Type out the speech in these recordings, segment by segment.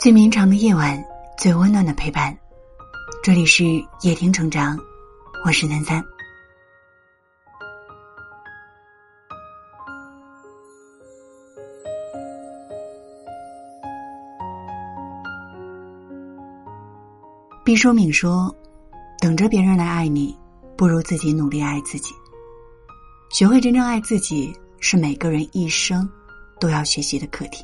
最绵长的夜晚，最温暖的陪伴。这里是夜听成长，我是南三。毕淑敏说：“等着别人来爱你，不如自己努力爱自己。学会真正爱自己，是每个人一生都要学习的课题。”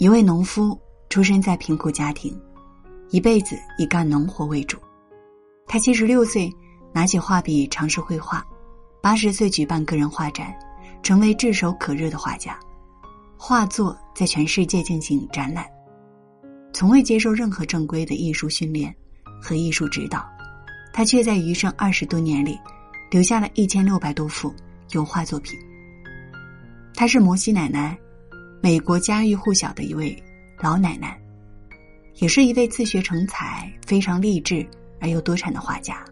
一位农夫出生在贫苦家庭，一辈子以干农活为主。他七十六岁拿起画笔尝试绘画，八十岁举办个人画展，成为炙手可热的画家。画作在全世界进行展览。从未接受任何正规的艺术训练和艺术指导，他却在余生二十多年里留下了一千六百多幅油画作品。他是摩西奶奶，美国家喻户晓的一位老奶奶，也是一位自学成才、非常励志而又多产的画家。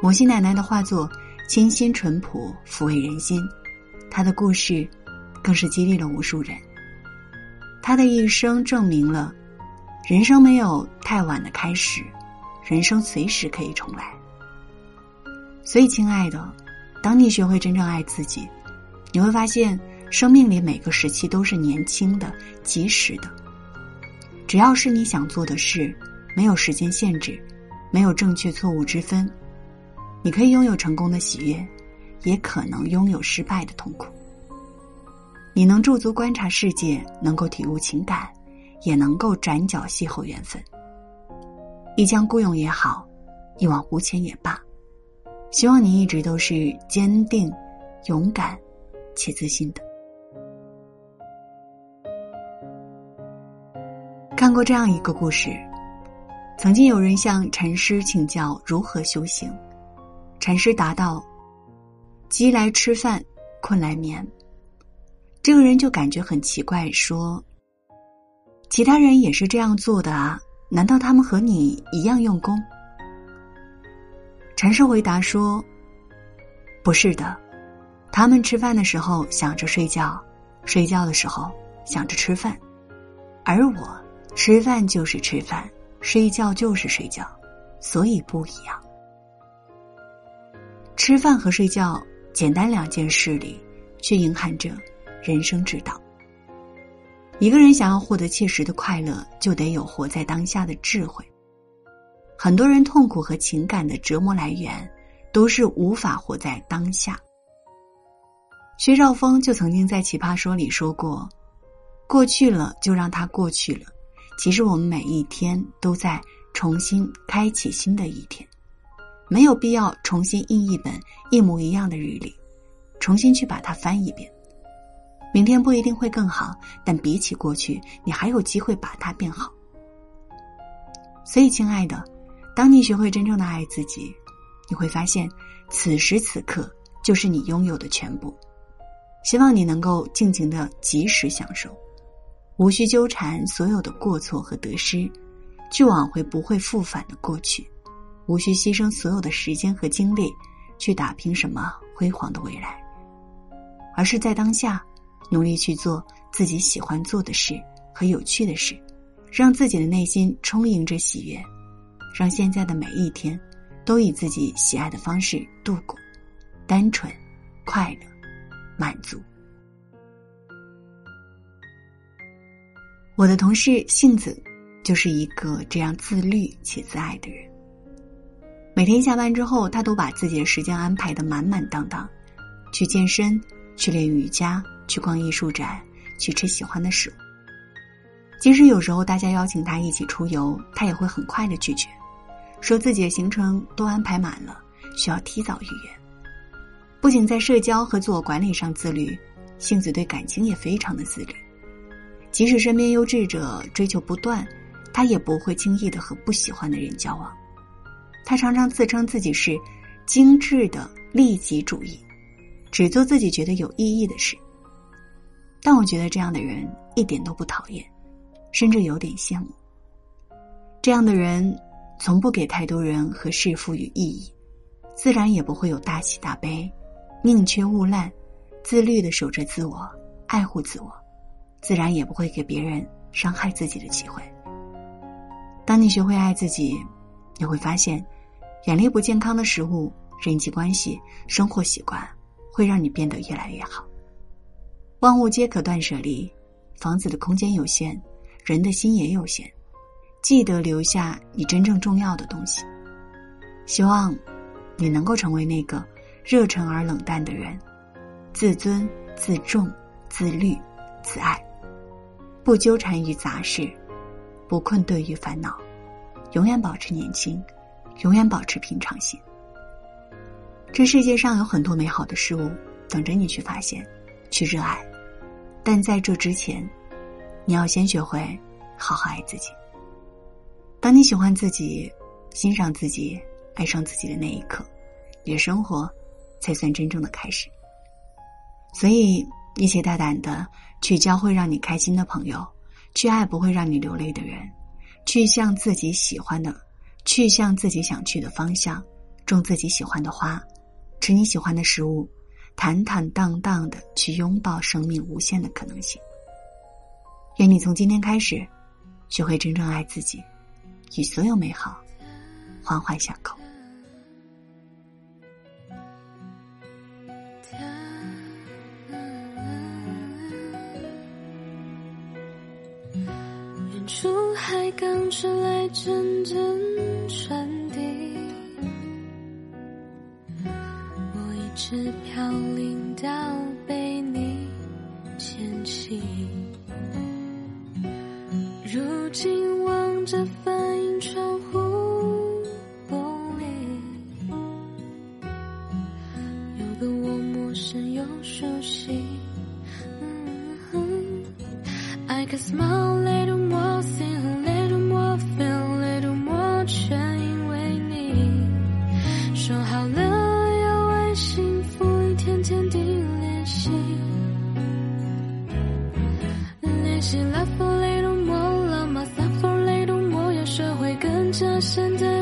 摩西奶奶的画作清新淳朴，抚慰人心，她的故事更是激励了无数人。他的一生证明了，人生没有太晚的开始，人生随时可以重来。所以，亲爱的，当你学会真正爱自己，你会发现，生命里每个时期都是年轻的、及时的。只要是你想做的事，没有时间限制，没有正确错误之分，你可以拥有成功的喜悦，也可能拥有失败的痛苦。你能驻足观察世界，能够体悟情感，也能够转角邂逅缘分。一腔孤勇也好，一往无前也罢，希望你一直都是坚定、勇敢且自信的。看过这样一个故事：曾经有人向禅师请教如何修行，禅师答道：“饥来吃饭，困来眠。”这个人就感觉很奇怪，说：“其他人也是这样做的啊？难道他们和你一样用功？”禅师回答说：“不是的，他们吃饭的时候想着睡觉，睡觉的时候想着吃饭，而我吃饭就是吃饭，睡觉就是睡觉，所以不一样。吃饭和睡觉简单两件事里，却隐含着。”人生之道。一个人想要获得切实的快乐，就得有活在当下的智慧。很多人痛苦和情感的折磨来源，都是无法活在当下。薛兆丰就曾经在《奇葩说》里说过：“过去了就让它过去了。其实我们每一天都在重新开启新的一天，没有必要重新印一本一模一样的日历，重新去把它翻一遍。”明天不一定会更好，但比起过去，你还有机会把它变好。所以，亲爱的，当你学会真正的爱自己，你会发现，此时此刻就是你拥有的全部。希望你能够尽情的及时享受，无需纠缠所有的过错和得失，去挽回不会复返的过去，无需牺牲所有的时间和精力去打拼什么辉煌的未来，而是在当下。努力去做自己喜欢做的事和有趣的事，让自己的内心充盈着喜悦，让现在的每一天都以自己喜爱的方式度过，单纯、快乐、满足。我的同事杏子就是一个这样自律且自爱的人。每天下班之后，他都把自己的时间安排的满满当当，去健身，去练瑜伽。去逛艺术展，去吃喜欢的食物。即使有时候大家邀请他一起出游，他也会很快的拒绝，说自己的行程都安排满了，需要提早预约。不仅在社交和自我管理上自律，杏子对感情也非常的自律。即使身边优质者追求不断，他也不会轻易的和不喜欢的人交往。他常常自称自己是精致的利己主义，只做自己觉得有意义的事。但我觉得这样的人一点都不讨厌，甚至有点羡慕。这样的人从不给太多人和事赋予意义，自然也不会有大喜大悲，宁缺毋滥，自律的守着自我，爱护自我，自然也不会给别人伤害自己的机会。当你学会爱自己，你会发现，远离不健康的食物、人际关系、生活习惯，会让你变得越来越好。万物皆可断舍离，房子的空间有限，人的心也有限，记得留下你真正重要的东西。希望你能够成为那个热忱而冷淡的人，自尊、自重、自律、自爱，不纠缠于杂事，不困顿于烦恼，永远保持年轻，永远保持平常心。这世界上有很多美好的事物等着你去发现，去热爱。但在这之前，你要先学会好好爱自己。当你喜欢自己、欣赏自己、爱上自己的那一刻，你的生活才算真正的开始。所以，一起大胆的去交会让你开心的朋友，去爱不会让你流泪的人，去向自己喜欢的，去向自己想去的方向，种自己喜欢的花，吃你喜欢的食物。坦坦荡荡的去拥抱生命无限的可能性。愿你从今天开始，学会真正爱自己，与所有美好环环相扣。港传来阵阵船笛。是飘零到被你牵起，如今望着反映窗户玻璃，有个我陌生又熟悉。I can smile 善待我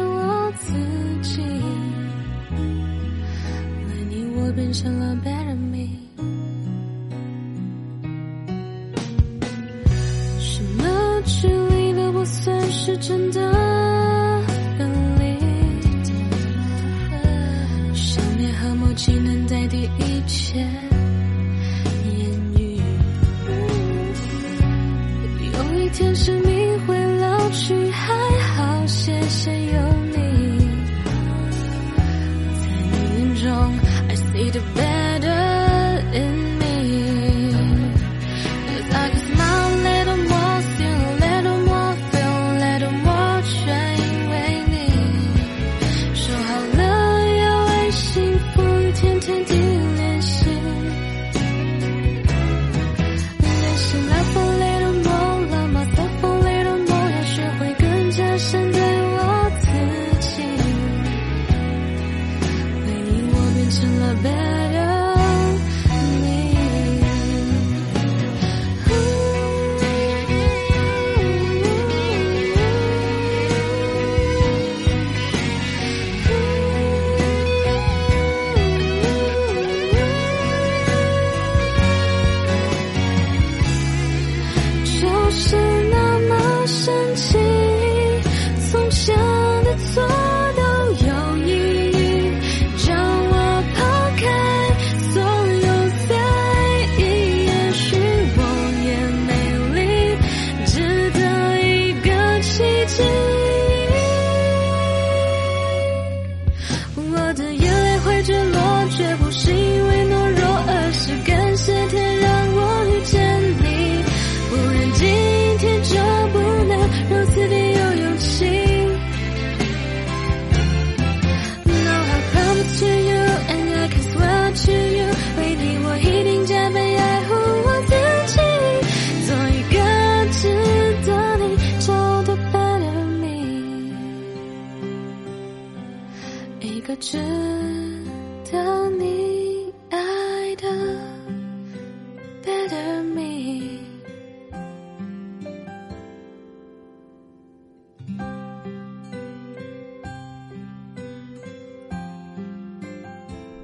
do you